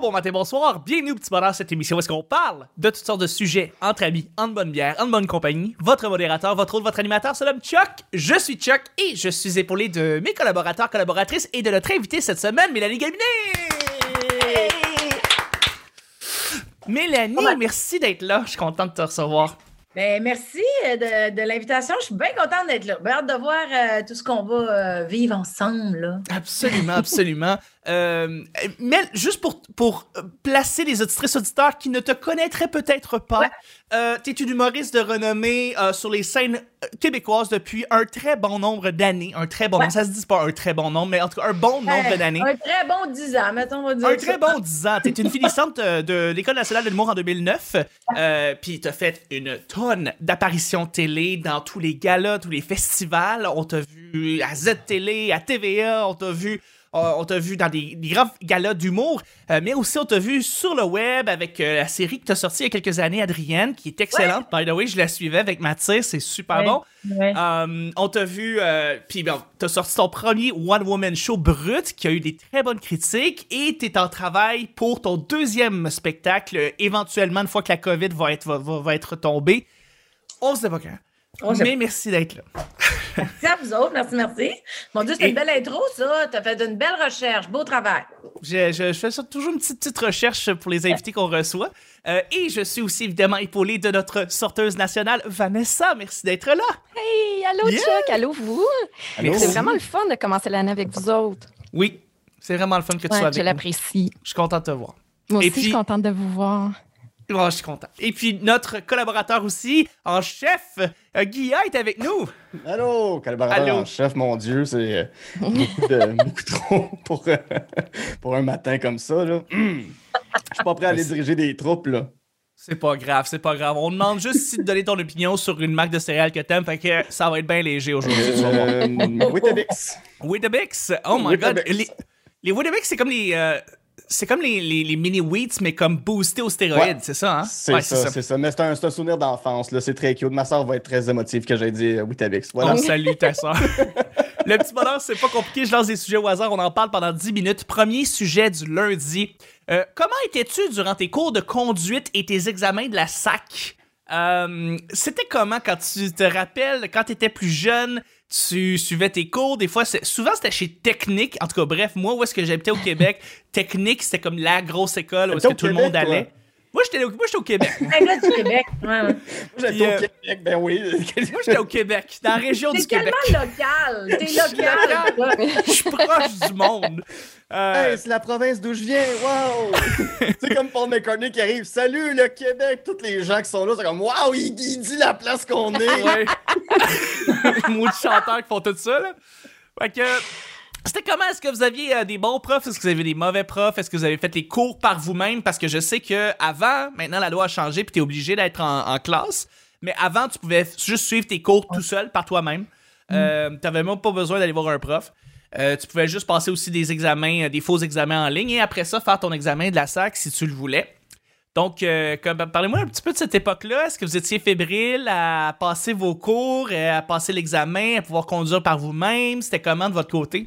bon matin, bonsoir. Bienvenue au Petit Bonheur, cette émission où est-ce qu'on parle de toutes sortes de sujets entre amis, en bonne bière, en bonne compagnie. Votre modérateur, votre autre, votre animateur se nomme Chuck. Je suis Chuck et je suis épaulé de mes collaborateurs, collaboratrices et de notre invité cette semaine, Mélanie Gabinet. Mélanie, merci d'être là. Je suis contente de te recevoir. Ben, merci euh, de, de l'invitation. Je suis bien contente d'être là. Bien hâte de voir euh, tout ce qu'on va euh, vivre ensemble. Là. Absolument, absolument. Euh, mais juste pour, pour placer les auditrices auditeurs qui ne te connaîtraient peut-être pas, Ouais. tu es une humoriste de renommée sur les scènes québécoises depuis un très bon nombre d'années. Un très bon Ouais. nombre, ça se dit pas un très bon nombre, mais en tout cas un bon nombre d'années. Un très bon 10 ans, mettons, on va dire. Un ça. très bon 10 ans. T'es une finissante euh, de l'École nationale de l'humour en 2009. Euh, Puis t'as fait une tonne d'apparitions télé dans tous les galas, tous les festivals. On t'a vu à Z-Télé, à TVA, on t'a vu... euh, on t'a vu dans des, des grands galas d'humour, euh, mais aussi on t'a vu sur le web avec euh, la série que t'as sortie il y a quelques années, Adrienne, qui est excellente. By the way, je la suivais avec Mathis, c'est super Ouais. bon. Ouais. On t'a vu, puis bon, t'as sorti ton premier One Woman Show brut qui a eu des très bonnes critiques et t'es en travail pour ton deuxième spectacle, éventuellement une fois que la COVID va être, va, va- va être tombée. On sait pas quand. Sait Mais merci d'être là. Merci à vous autres. Merci, merci. Mon Dieu, c'est Et- une belle intro, ça. Tu as fait une belle recherche. Beau travail. Je, je- je fais ça toujours une petite, petite recherche pour les invités qu'on reçoit. Euh, et je suis aussi évidemment épaulé de notre sorteuse nationale, Vanessa. Merci d'être là. Hey, allô Yeah! Chuck, allô vous? C'est vraiment le fun de commencer l'année avec vous autres. Oui, c'est vraiment le fun que tu Ouais, sois je avec nous. l'apprécie. Je suis content de te voir. Moi Et aussi, je suis contente de vous voir. Oh, je suis content. Et puis, notre collaborateur aussi, en chef, euh, Guilla, est avec nous. Allô, collaborateur Allô. en chef, mon Dieu, c'est euh, beaucoup, de- beaucoup trop pour, euh, pour un matin comme ça. Là. Je suis pas prêt à aller diriger des troupes. Là. C'est pas grave, c'est pas grave. On demande juste ici de donner ton opinion sur une marque de céréales que t'aimes, fait que ça va être bien léger aujourd'hui. tu. Euh, Weetabix. Weetabix, oh my god. Les, les Weetabix, c'est comme les... euh, c'est comme les, les, les mini wheats, mais comme boostés aux stéroïdes, Ouais. c'est ça, hein? C'est Ouais, ça, c'est ça. Mais c'est un, un souvenir d'enfance. là. C'est très cute. Ma soeur va être très émotive que j'ai dit euh, Weetabix. Voilà. On salue ta soeur. Le petit bonheur, c'est pas compliqué. Je lance des sujets au hasard. On en parle pendant 10 minutes. Premier sujet du lundi. Euh, comment étais-tu durant tes cours de conduite et tes examens de la SAC? Euh, C'était comment quand tu te rappelles, quand tu étais plus jeune, tu suivais tes cours? Des fois, souvent c'était chez Technique. En tout cas, bref, moi, où est-ce que j'habitais au Québec, Technique, c'était comme la grosse école où est-ce que tout le monde toi? allait. Moi, j'étais au, moi, j'étais au Québec. Un gars du Québec. Ouais, ouais. J'étais au euh, Québec, ben oui. moi, j'étais au Québec, dans la région T'es du Québec. tellement local. T'es local. Je suis proche du monde. Euh, Hey, c'est la province d'où je viens, wow! c'est comme Paul McCartney qui arrive, salut le Québec! Tous les gens qui sont là, c'est comme, wow, il, il dit la place qu'on est! Ouais. Mots de chanteurs qui font tout ça, là. Fait que. C'était comment? Est-ce que vous aviez euh, des bons profs? Est-ce que vous avez des mauvais profs? Est-ce que vous avez fait les cours par vous-même? Parce que je sais que avant, maintenant la loi a changé puis t'es obligé d'être en, en classe. Mais avant, tu pouvais juste suivre tes cours tout seul par toi-même. Euh, T'avais même pas besoin d'aller voir un prof. Euh, tu pouvais juste passer aussi des examens, des faux examens en ligne et après ça, faire ton examen de la SAC si tu le voulais. Donc, euh, parlez-moi un petit peu de cette époque-là. Est-ce que vous étiez fébrile à passer vos cours, euh, à passer l'examen, à pouvoir conduire par vous-même? C'était comment de votre côté?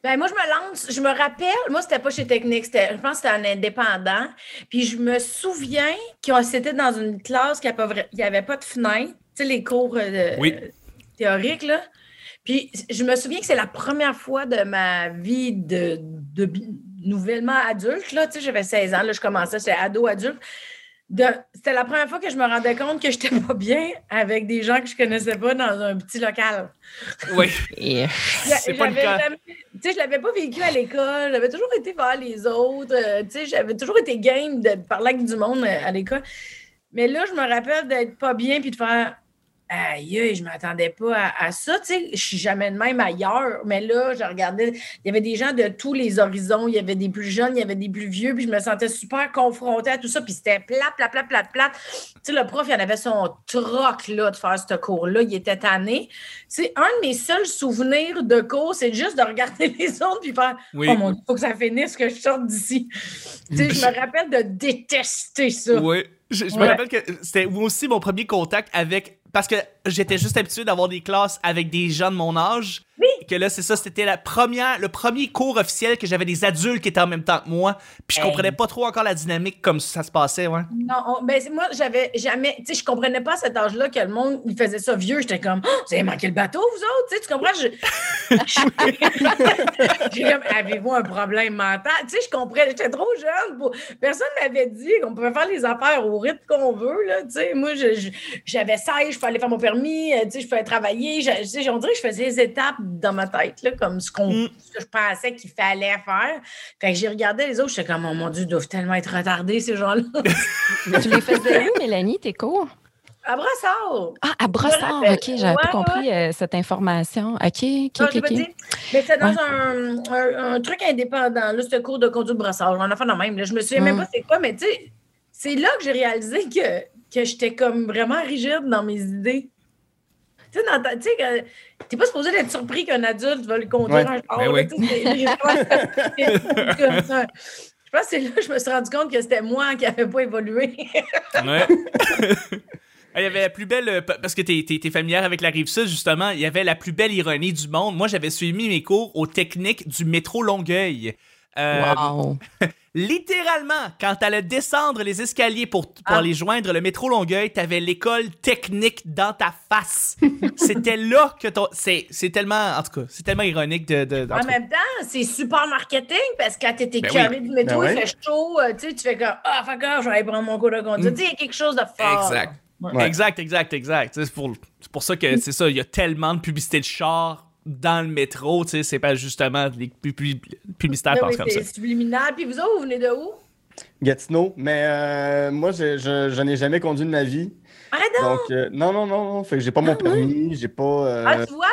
Ben, moi, je me lance, je me rappelle, moi, c'était pas chez Technique, je pense que c'était un indépendant. Puis je me souviens qu'on c'était dans une classe qui n'y avait pas de fenêtre, tu sais, les cours euh, Oui. théoriques, là. Puis je me souviens que c'est la première fois de ma vie de, nouvellement adulte, là, tu sais, j'avais 16 ans, là, je commençais, j'étais ado-adulte. De- C'était la première fois que je me rendais compte que j'étais pas bien avec des gens que je connaissais pas dans un petit local. Oui. Et... C'est pas le cas. Tu sais, je l'avais pas vécu à l'école. J'avais toujours été vers les autres. euh, tu sais, j'avais toujours été game de parler avec du monde euh, à l'école. Mais là, je me rappelle d'être pas bien puis de faire Aïe, je m'attendais pas à, à ça. Tu sais, je suis jamais de même ailleurs. Mais là, je regardais, il y avait des gens de tous les horizons. Il y avait des plus jeunes, il y avait des plus vieux. Puis je me sentais super confrontée à tout ça. Puis c'était plat, plat, plat, plat, plat. Tu sais, le prof, il en avait son troc, là, de faire ce cours-là. Il était tanné. C'est un de mes seuls souvenirs de cours, c'est juste de regarder les autres puis faire Oui. Oh mon Dieu, faut que ça finisse, que je sorte d'ici. Tu sais, je me rappelle de détester ça. Oui. Je, je me rappelle que c'était aussi mon premier contact avec. Parce que j'étais juste habitué d'avoir des classes avec des gens de mon âge. Oui. Que là, c'est ça, c'était la première, le premier cours officiel que j'avais des adultes qui étaient en même temps que moi. Puis je Hey. comprenais pas trop encore la dynamique comme ça se passait, ouais. Non, on- ben, moi, j'avais jamais. Tu sais, je comprenais pas à cet âge-là que le monde, il faisait ça vieux. J'étais comme, Oh, vous avez manqué le bateau, vous autres? Tu sais, tu comprends? Je- J'ai comme, avez-vous un problème mental? Tu sais, je comprenais. J'étais trop jeune. Pour... Personne m'avait dit qu'on pouvait faire les affaires au rythme qu'on veut, là. Tu sais, moi, j'avais 16, je fallait faire mon permis, euh, tu sais, je pouvais travailler. Je, tu sais, on dirait que je faisais les étapes dans ma tête, là, comme ce, qu'on, Mm. ce que je pensais qu'il fallait faire. Fait que j'ai regardé les autres, j'étais comme, oh mon Dieu, ils doivent tellement être retardés, ces gens-là. Tu les faisais où, Mélanie, tes cours? À Brassard. Ah, à Brossard. OK, j'avais pas Ouais, compris euh, cette information. OK, OK, Non, OK, j'ai pas OK. dit. Mais c'était dans Ouais. un, un- un truc indépendant, là, ce cours de conduite brassard. On a fait de même. Là. Je me souviens même Mm. pas c'est quoi, mais tu sais, c'est là que j'ai réalisé que, que j'étais comme vraiment rigide dans mes idées. Tu sais, t'es pas supposé d'être surpris qu'un adulte va le conduire Ouais. un char. Ben oui. comme ça. Je pense que c'est là que je me suis rendu compte que c'était moi qui n'avais pas évolué. Ouais. Il y avait la plus belle, euh, pa- parce que t'es, t'es, t'es familière avec la rive sud, justement, il y avait la plus belle ironie du monde. Moi, j'avais suivi mes cours aux techniques du métro Longueuil. Euh, Wow. Littéralement, quand t'allais descendre les escaliers pour, pour Ah. aller joindre le métro Longueuil, t'avais l'école technique dans ta face. C'était là que ton. C'est, c'est tellement. En tout cas, c'est tellement ironique de. de- en même temps, c'est super marketing parce que quand t'es Ben carré du métro, Ben il oui. fait chaud, euh, tu sais, tu fais comme Ah, fait que je vais aller prendre mon cours de conduite. Tu sais, il y a quelque chose de fort. Exact. Ouais. Exact, exact, exact. C'est pour, c'est pour ça que c'est ça, il y a tellement de publicité de char dans le métro, tu sais, c'est pas justement pub- publicitaires pensent oui, comme ça. c'est subliminal. Puis vous autres, vous venez de où? Gatineau, mais euh, moi, je, je, je n'ai jamais conduit de ma vie. Arrête donc! Donc, euh, non, non, non, non. Fait que j'ai pas mon permis, j'ai pas. euh, Ah, tu vois,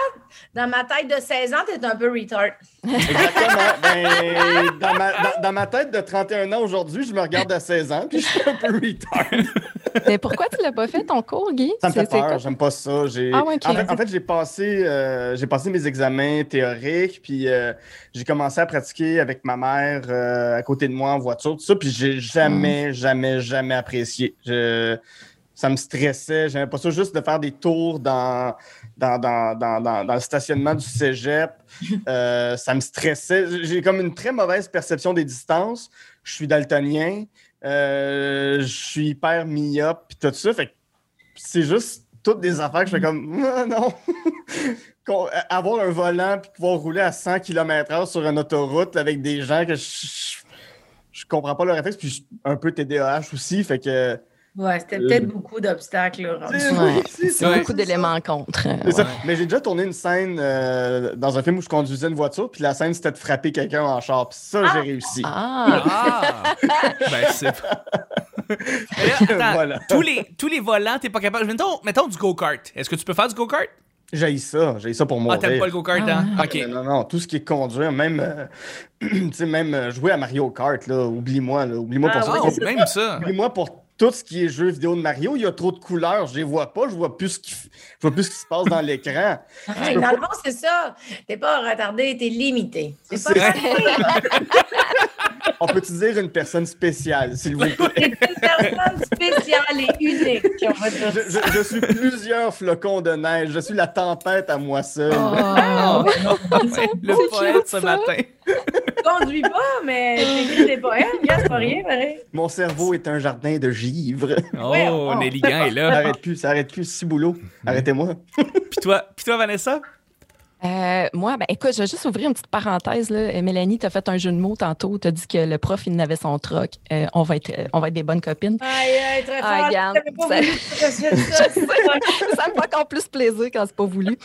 dans ma tête de 16 ans, t'es un peu retard. Exactement. Ben, dans, ma, dans, dans ma tête de 31 ans aujourd'hui, je me regarde à 16 ans, puis je suis un peu retard. Mais pourquoi tu l'as pas fait, ton cours, Guy? Ça me fait peur, j'aime pas ça. J'ai... Ah ouais, ok. En fait, en fait, j'ai passé, euh, j'ai passé mes examens théoriques, puis euh, j'ai commencé à pratiquer avec ma mère euh, à côté de moi en voiture, tout ça, puis j'ai jamais, jamais, jamais apprécié. Je- Ça me stressait, j'aimais pas ça juste de faire des tours dans, dans, dans, dans, le stationnement du cégep. Euh, ça me stressait. J'ai comme une très mauvaise perception des distances. Je suis daltonien. Euh, je suis hyper myope puis tout ça. Fait que c'est juste toutes des affaires que je fais comme Ah, non. Qu'on- Avoir un volant puis pouvoir rouler à 100 km/h sur une autoroute avec des gens que je, je, je comprends pas leur réflexe. Puis je suis un peu TDAH aussi. Fait que. Ouais, c'était Euh, peut-être beaucoup d'obstacles. là, rendu. C'est- Ouais, c'est beaucoup d'éléments en contre. hein, ça. Mais j'ai déjà tourné une scène euh, dans un film où je conduisais une voiture, puis la scène c'était de frapper quelqu'un en char. Puis ça, j'ai réussi. Ah, Ah! ben, c'est. Voilà. tous, les, tous les volants, t'es pas capable. Mettons, mettons du go-kart. Est-ce que tu peux faire du go-kart? J'ai ça, j'ai ça pour Ah, mourir. t'aimes pas le go-kart, Ah, hein? Ah, Ok. Non, non, tout ce qui est conduire, même, euh, tu sais, même jouer à Mario Kart, là, oublie-moi, là, oublie-moi Ah, pour ça. Même ça. Oublie-moi pour tout ce qui est jeu vidéo de Mario, il y a trop de couleurs, je les vois pas, je vois plus ce qui, je vois plus ce qui se passe dans l'écran. Hey, dans le fond, c'est ça. T'es pas retardé, t'es limité. C'est C'est pas On peut-tu dire une personne spéciale, s'il vous plaît? Une personne spéciale et unique. on va dire Je, je- je suis plusieurs flocons de neige, je suis la tempête à moi seul. Oh. Ouais, le poète ce ça. matin. Conduis pas, mais t'écris des poèmes. Gars, c'est pas rien, pareil. Mon cerveau est un jardin de givre. Oh, Ouais, oh. Nelly Gant est Ça là. arrête plus, ça arrête plus, si boulot. Arrêtez-moi. Puis toi, puis toi, Vanessa? Euh, moi, ben, écoute, je vais juste ouvrir une petite parenthèse. Là. Euh, Mélanie, tu as fait un jeu de mots tantôt. Tu as dit que le prof, il n'avait son troc. Euh, on, va être, euh, on va être des bonnes copines. Aïe, aïe, très fort. Ah, pas ça- ça. ça me fait encore plus plaisir quand c'est pas voulu.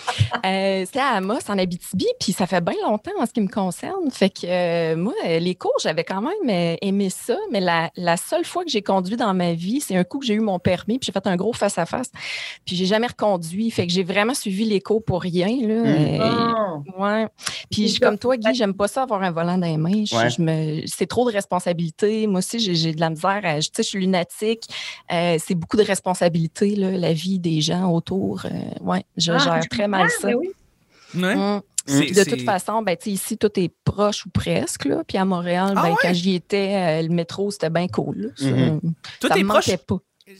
Euh, C'était à Amos, en Abitibi, puis ça fait bien longtemps en ce qui me concerne. Fait que euh, moi, les cours, j'avais quand même aimé ça, mais la, la seule fois que j'ai conduit dans ma vie, c'est un coup que j'ai eu mon permis, puis j'ai fait un gros face-à-face, puis j'ai jamais reconduit. Fait que j'ai vraiment suivi les cours pour rien. Là. Mm. Bon. Ouais. Puis je- comme toi, Guy, j'aime pas ça avoir un volant dans les mains. Je- Ouais. je me, c'est trop de responsabilités. Moi aussi, j'ai, j'ai de la misère. À, je- tu sais, je suis lunatique. Euh, c'est beaucoup de responsabilités, là, la vie des gens autour. Euh, ouais, je Ah, gère très mal ça. mais oui. Ouais. Mm. C'est- de c'est- toute façon, ben, tu sais, ici, tout est proche ou presque. Là. Puis à Montréal, Ah ben, ouais? quand j'y étais, euh, le métro, c'était bien cool. Ça, Mhm. Tout ça est me proche. manquait pas.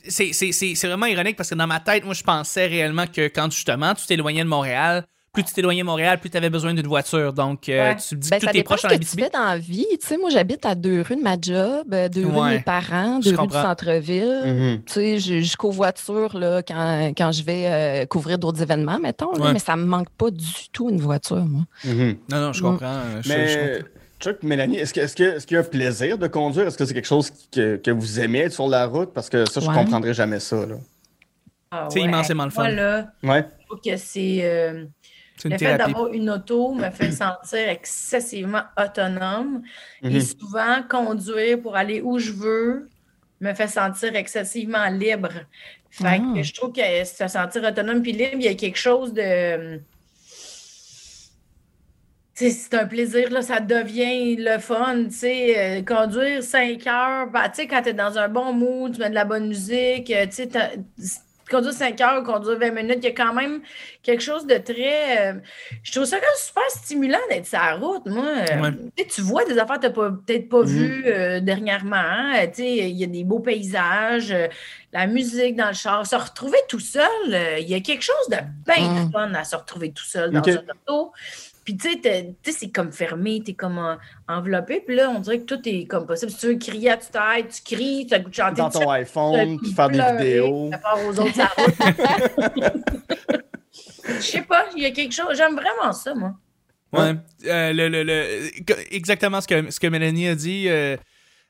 C'est c'est- c'est- c'est vraiment ironique parce que dans ma tête, moi, je pensais réellement que quand justement tu t'éloignais de Montréal plus tu t'éloignais de Montréal, plus tu avais besoin d'une voiture. Donc, euh, Ouais. tu me dis Ben, que dépend proches ce en tu Abitibi. fais dans la vie. Tu sais, moi, j'habite à deux rues de ma job, euh, deux rues de mes parents, Je deux rues du centre-ville. Mhm. Tu sais, je, je covoiture là, quand, quand je vais euh, couvrir d'autres événements, mettons, là, Ouais. mais ça me manque pas du tout une voiture, moi. Mhm. Non, non, je Mm. comprends. euh, je- je Mais, comprends. Chuck, Mélanie, est-ce que- est-ce que- est-ce qu'il y a un plaisir de conduire? Est-ce que c'est quelque chose que, que vous aimez être sur la route? Parce que ça, je Ouais. comprendrais jamais ça. Là. Ah C'est ouais. immensément le fun. Moi, là, Ouais. je trouve que c'est. euh, C'est une le fait d'avoir une auto me fait sentir excessivement autonome. Et Mhm. souvent, conduire pour aller où je veux me fait sentir excessivement libre. Fait Ah. que je trouve que se sentir autonome puis libre, il y a quelque chose de. C'est un plaisir, là, ça devient le fun, tu sais, euh, conduire 5 heures, bah, tu sais, quand tu es dans un bon mood, tu mets de la bonne musique, euh, tu sais, conduire 5 heures, conduire 20 minutes, il y a quand même quelque chose de très... euh, je trouve ça quand même super stimulant d'être sur la route, moi. Ouais. tu sais, Tu vois des affaires que tu n'as peut-être pas Mhm. vues euh, dernièrement, hein, tu sais, il y a des beaux paysages, euh, la musique dans le char, se retrouver tout seul, il y a quelque chose de bien Mm. fun à se retrouver tout seul dans Ok. un auto. Puis, tu sais, t'es- tu sais, c'est comme fermé, t'es comme en- enveloppé. Puis là, on dirait que tout est comme possible. Si tu veux crier à tu t'aides, tu cries, tu as le goût de chanter. Dans ton iPhone, puis faire des vidéos. faire peur aux autres. Je sais pas, il y a quelque chose. J'aime vraiment ça, moi. Ouais. Euh, le, le- le- exactement ce que, ce que Mélanie a dit. euh,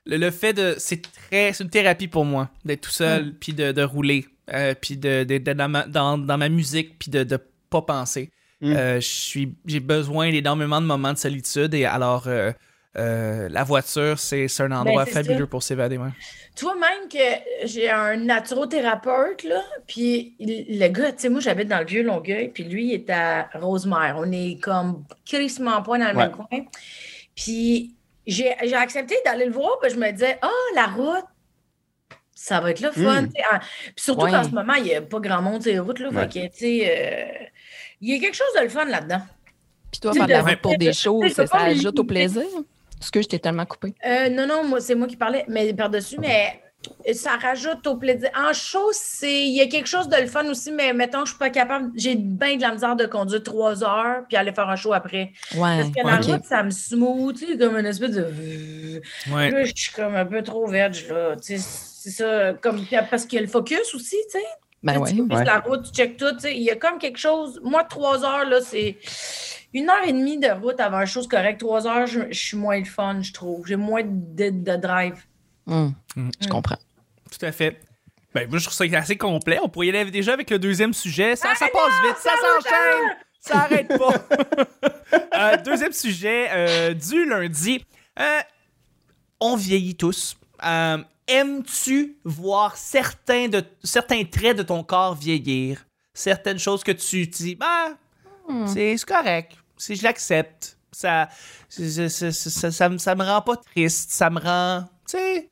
le, le fait de. C'est très. C'est une thérapie pour moi d'être tout seul, puis de, de rouler, euh, puis de, de- de- dans, ma, dans, dans ma musique, puis de, de pas penser. Mm. Euh, J'ai besoin d'énormément de moments de solitude, et alors. euh, euh, la voiture, c'est un endroit c'est fabuleux ça. pour s'évader. ouais. Tu vois, même que j'ai un naturothérapeute, là, puis le gars, tu sais, moi, j'habite dans le vieux Longueuil, puis lui, il est à Rosemère. On est comme crissement pas dans le même coin. Puis j'ai accepté d'aller le voir, puis je me disais, ah, la route, ça va être le fun. Mm. Ah, Puis surtout Ouais. qu'en ce moment, il n'y a pas grand monde sur les routes, là. Ouais. Fait que, euh, il y a quelque chose de le fun là-dedans. Puis toi, faire de la route pour des de- ça, ajoute au plaisir? Parce que je t'ai tellement coupé. Euh, non, non, moi, c'est moi qui parlais, mais par-dessus, mais ça rajoute au plaisir. En show, c'est. Il y a quelque chose de le fun aussi, mais mettons, je suis pas capable. J'ai bien de la misère de conduire trois heures puis aller faire un show après. Ouais, Parce que la route, ça me smooth, tu sais, comme une espèce de. Ouais. Là, je suis comme un peu trop vierge, là. Tu sais, c'est ça. Comme, parce qu'il y a le focus aussi, tu sais. Ben Tu sais, ouais. tu Ouais. la route, tu checkes tout. tu sais. Il y a comme quelque chose. Moi, trois heures, là, c'est une heure et demie de route avant une chose correcte. Trois heures, je, je suis moins le fun, je trouve. J'ai moins de, de drive. Hum, Mm. Je comprends. Tout à fait. Ben, moi, je trouve ça assez complet. On pourrait y aller déjà avec le deuxième sujet. Ça, ça passe non, vite, ça ça s'enchaîne, ça arrête pas. Euh, deuxième sujet euh, du lundi. Euh, on vieillit tous. Aimes-tu voir certains, de, certains traits de ton corps vieillir? Certaines choses que tu dis, bah, Hmm. c'est correct. Si je l'accepte, ça, ça, ça, me- ça me rend pas triste. Ça me rend, tu sais.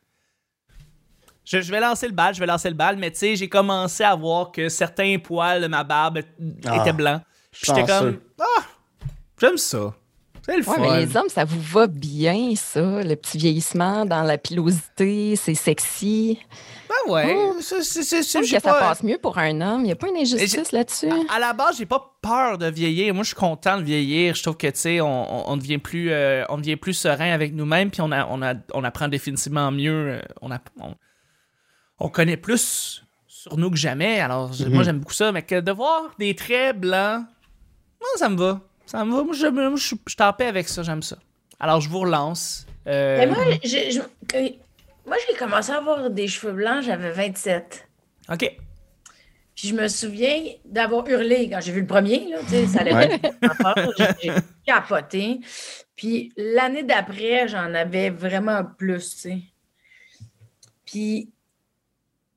Je, je vais lancer le bal, je vais lancer le bal, mais tu sais, j'ai commencé à voir que certains poils de ma barbe Ah, étaient blancs. Puis J'étais comme, ah, j'aime ça. C'est le Ouais, fun. mais les hommes, ça vous va bien, ça, le petit vieillissement dans la pilosité, c'est sexy? Ben ouais, ça, c'est- c'est- Je que ça pas- passe mieux pour un homme. Il n'y a pas une injustice là-dessus? À la base, j'ai pas peur de vieillir. Moi, je suis content de vieillir. Je trouve que, tu sais, on, on- on devient plus, euh, on devient plus serein avec nous-mêmes, puis on, a, on, a, on apprend définitivement mieux. euh, On, a, on, on connaît plus sur nous que jamais. Alors, Mhm. moi, j'aime beaucoup ça. Mais que de voir des traits blancs, moi, ça me va. Ça me va. Moi, je, moi, je, suis- je suis en paix avec ça. J'aime ça. Alors, je vous relance. Euh, Mais moi, j'ai, je- euh, moi, j'ai commencé à avoir des cheveux blancs, j'avais 27. OK. Puis je me souviens d'avoir hurlé quand j'ai vu le premier. Là, tu sais, ça allait Ouais. J'ai, j'ai capoté. Puis l'année d'après, j'en avais vraiment plus. tu sais. Puis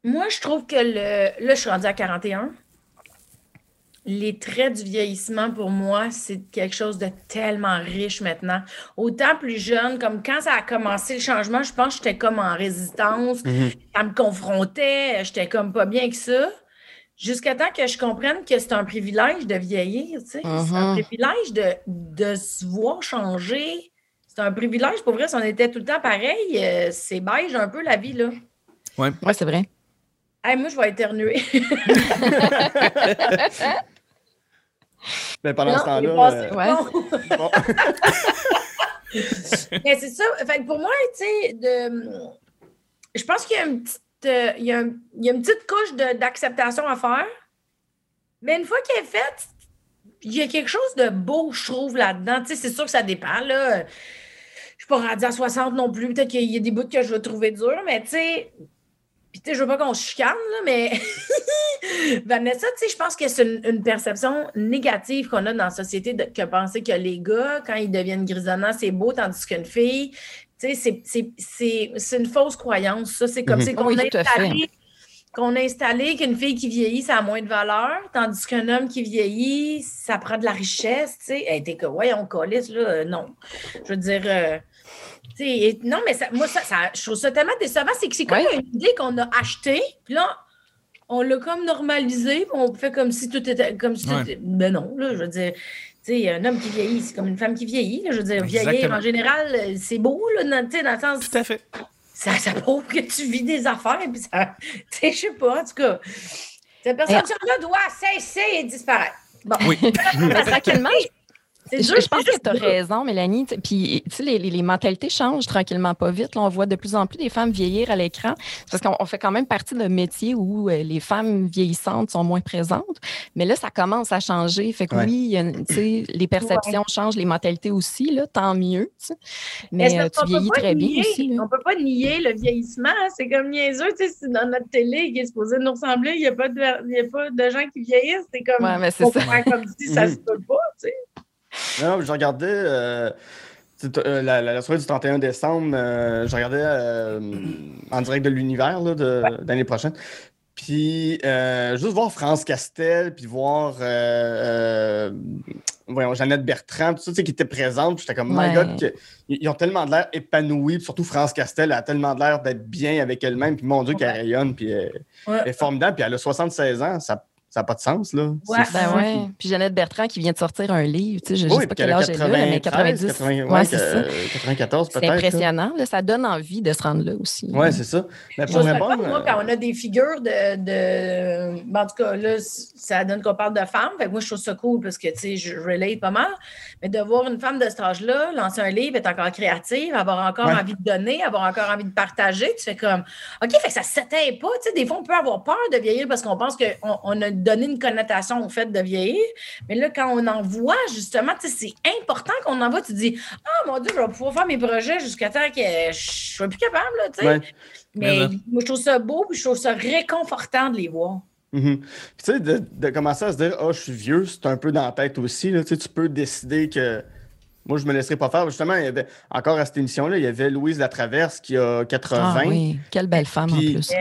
moi, je trouve que le. Là, je suis rendue à 41. Les traits du vieillissement, pour moi, c'est quelque chose de tellement riche maintenant. Autant plus jeune, comme quand ça a commencé le changement, je pense que j'étais comme en résistance Mhm. ça me confrontait, j'étais comme pas bien que ça. Jusqu'à temps que je comprenne que c'est un privilège de vieillir, tu sais. C'est un Mhm. privilège de, de se voir changer. C'est un privilège, pour vrai, si on était tout le temps pareil, euh, c'est beige un peu la vie, là. Oui, c'est vrai. Hey, moi, je vais éternuer. Mais pendant Non, ce temps-là. euh, Ouais. Bon. bon. Mais c'est ça. Fait que pour moi, tu sais, de... je pense qu'il y a une petite, euh, il y a un- il y a une petite couche de- d'acceptation à faire. Mais une fois qu'elle est faite, il y a quelque chose de beau, je trouve, là-dedans. Tu sais, c'est sûr que ça dépend, là. Je suis pas rendue à 60 non plus. Peut-être qu'il y a des bouts que je vais trouver durs, mais tu sais. Sais, je veux pas qu'on se chicane, là, mais Vanessa, tu sais, je pense que c'est une, une perception négative qu'on a dans la société de, que penser que les gars, quand ils deviennent grisonnants, c'est beau, tandis qu'une fille, tu sais, c'est- une fausse croyance. Ça, c'est comme Mhm. c'est qu'on Oui, installé qu'on a installé qu'une fille qui vieillit, ça a moins de valeur, tandis qu'un homme qui vieillit, ça prend de la richesse, tu sais. Hey, t'es que, ouais, on calisse, là, euh, non. Je veux dire, euh, non, mais ça, moi, ça, ça- je trouve ça tellement décevant, c'est que c'est comme Ouais. une idée qu'on a achetée, puis là, on l'a comme normalisé, puis on fait comme si tout était, comme si tout Ouais. était- ben non, là, je veux dire, tu sais, un homme qui vieillit, c'est comme une femme qui vieillit, là, je veux dire, vieillir, en général, c'est beau, là, dans, tu sais, dans le sens Tout à fait. ça, ça prouve que tu vis des affaires, puis ça, tu sais, je sais pas, en tout cas, cette perception-là doit cesser et disparaître. Bon, Oui. Tranquillement, je, je pense que tu as raison, Mélanie. Puis, tu sais, les, les- les mentalités changent tranquillement pas vite. Là, on voit de plus en plus des femmes vieillir à l'écran parce qu'on on fait quand même partie d'un métier où euh, les femmes vieillissantes sont moins présentes. Mais là, ça commence à changer. Fait que Ouais. oui, tu sais, les perceptions changent, les mentalités aussi, là, tant mieux. tu sais. Mais euh, tu vieillis très bien aussi. là. On peut pas nier le vieillissement. hein? C'est comme niaiseux, tu sais, c'est dans notre télé qui est supposé nous ressembler. Il n'y a, a pas de gens qui vieillissent. C'est comme. Ouais, mais c'est on ça. comme si ça Mhm. se peut pas, tu sais. Non, je regardais euh, euh, la, la- la soirée du 31 décembre, euh, je regardais euh, en direct de l'univers l'année prochaine. Puis juste voir France Castel, puis voir voyons, Jeannette Bertrand, tout ça, tu sais, qui était présente. puis J'étais comme, my. God, que- ils ont tellement de l'air épanouis. puis surtout France Castel a tellement de l'air d'être bien avec elle-même. Puis mon Dieu, qu'elle Ouais. rayonne, puis elle, Ouais. elle est formidable. Puis elle a 76 ans, ça n'a pas de sens, là. Ouais. C'est Ben ouais. Puis Jeannette Bertrand qui vient de sortir un livre. Tu sais, je ne Oui, sais pas quel âge elle a, là, mais 90. 80, ouais, ouais, c'est ça. 94 C'est peut-être. là. impressionnant. là. ça donne envie de se rendre là aussi. Ouais, c'est ça. Mais pour ça répondre. fun, moi, euh, quand on a des figures de. de... ben, en tout cas, là, ça donne qu'on parle de femmes. Fait que moi, je trouve ça cool parce que, tu sais, je relate pas mal. Mais de voir une femme de cet âge-là lancer un livre, être encore créative, avoir encore Ouais. envie de donner, avoir encore envie de partager, tu fais comme. OK, fait que ça ne s'éteint pas. Tu sais, des fois, on peut avoir peur de vieillir parce qu'on pense qu'on on a donné une connotation au fait de vieillir. Mais là, quand on en voit, justement, c'est important qu'on en voit. Tu te dis, ah, mon Dieu, je vais pouvoir faire mes projets jusqu'à temps que je sois plus capable, là, tu sais. ouais. Mais moi, je trouve ça beau, puis je trouve ça réconfortant de les voir. Mhm. Puis tu sais, de, de commencer à se dire, ah, je suis vieux, c'est un peu dans la tête aussi. Là. Tu peux décider que moi, je me laisserai pas faire. Justement, il y avait, encore à cette émission-là, il y avait Louise Latraverse qui a 80. Ah oui, quelle belle femme Puis- en plus. Tu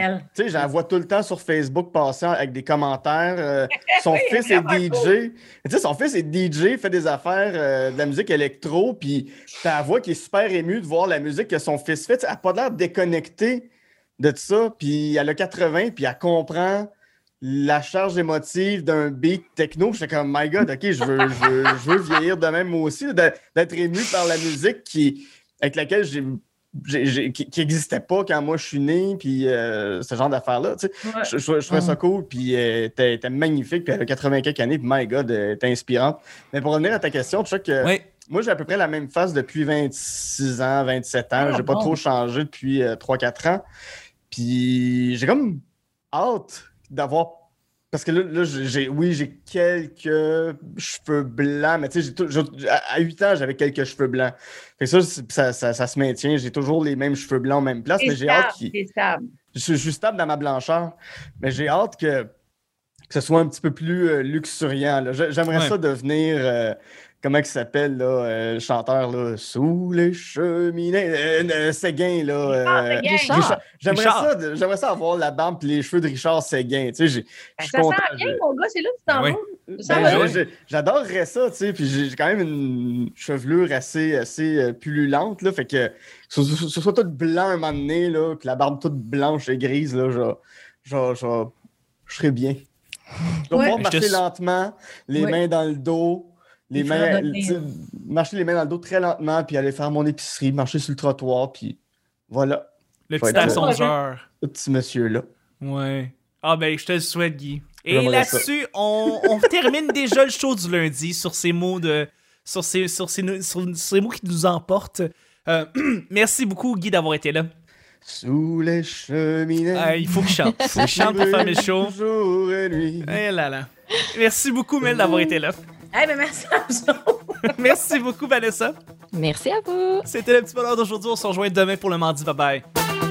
sais, j'en vois tout le temps sur Facebook passer avec des commentaires. euh, son Oui, fils est DJ. Tu sais, son fils est DJ, fait des affaires, euh, de la musique électro, puis ta voix qui est super émue de voir la musique que son fils fait. Elle n'a pas l'air déconnectée de ça, puis elle a 80, puis elle comprend la charge émotive d'un beat techno. J'étais comme, my God, OK, je veux, je veux, je veux vieillir de même moi aussi, d'être ému par la musique qui, avec laquelle j'ai qui n'existait pas quand moi je suis né, puis euh, ce genre d'affaires-là. tu sais. Ouais. Je, je- je trouvais ça cool, puis euh, t'es magnifique, puis elle a 80 quelques années, puis my God, euh, t'es inspirante. Mais pour revenir à ta question, tu sais que Oui. moi j'ai à peu près la même face depuis 26 ans, 27 ans. Ah, j'ai pas trop changé depuis 3-4 ans. Puis j'ai comme hâte d'avoir. Parce que là, là, j'ai, oui, j'ai quelques cheveux blancs, mais tu sais, j'ai tou- j'ai- à à 8 ans, j'avais quelques cheveux blancs. Fait que ça, ça, ça, ça se maintient. J'ai toujours les mêmes cheveux blancs en même place, mais C'est j'ai hâte stable, qu'ils je, je suis stable dans ma blancheur, mais j'ai hâte que, que ce soit un petit peu plus euh, luxuriant. J'aimerais Ouais. ça devenir, euh, comment il s'appelle, là, euh, le chanteur, là, sous les cheminées, euh, euh, Séguin, là. euh, Séguin. Richard. Richard. J'aimerais Richard. ça, de- j'aimerais ça avoir la barbe et les cheveux de Richard Séguin. Tu sais, Ben, ça content. sent bien, mon gars, c'est là que tu t'en Oui. vas. Ben, J'adorerais ça, tu sais, puis j'ai quand même une chevelure assez, assez euh, pullulante, là, fait que ce, soit tout blanc un moment donné, là, puis la barbe toute blanche et grise, là, je, je, je, je serais bien. Je vais Ouais. pouvoir Je te marcher lentement, les Ouais. mains dans le dos, les mains, sais, marcher les mains dans le dos très lentement, puis aller faire mon épicerie, marcher sur le trottoir, puis voilà, Le petit ascenseur. ce petit monsieur-là. Ouais. Ah ben, je te le souhaite, Guy. Et là-dessus, on, on termine déjà le show du lundi sur ces mots de. sur ces, sur ces, sur ces mots qui nous emportent. Euh, merci beaucoup, Guy, d'avoir été là. Sous les cheminées. Ah, il faut que je chante. Il faut que je chante pour faire mes shows. Jour et nuit. Eh là là. Merci beaucoup, Mel, d'avoir été là. Eh ben merci à vous. Merci beaucoup, Vanessa. Merci à vous. C'était le petit bonheur d'aujourd'hui. On se rejoint demain pour le mardi. Bye bye.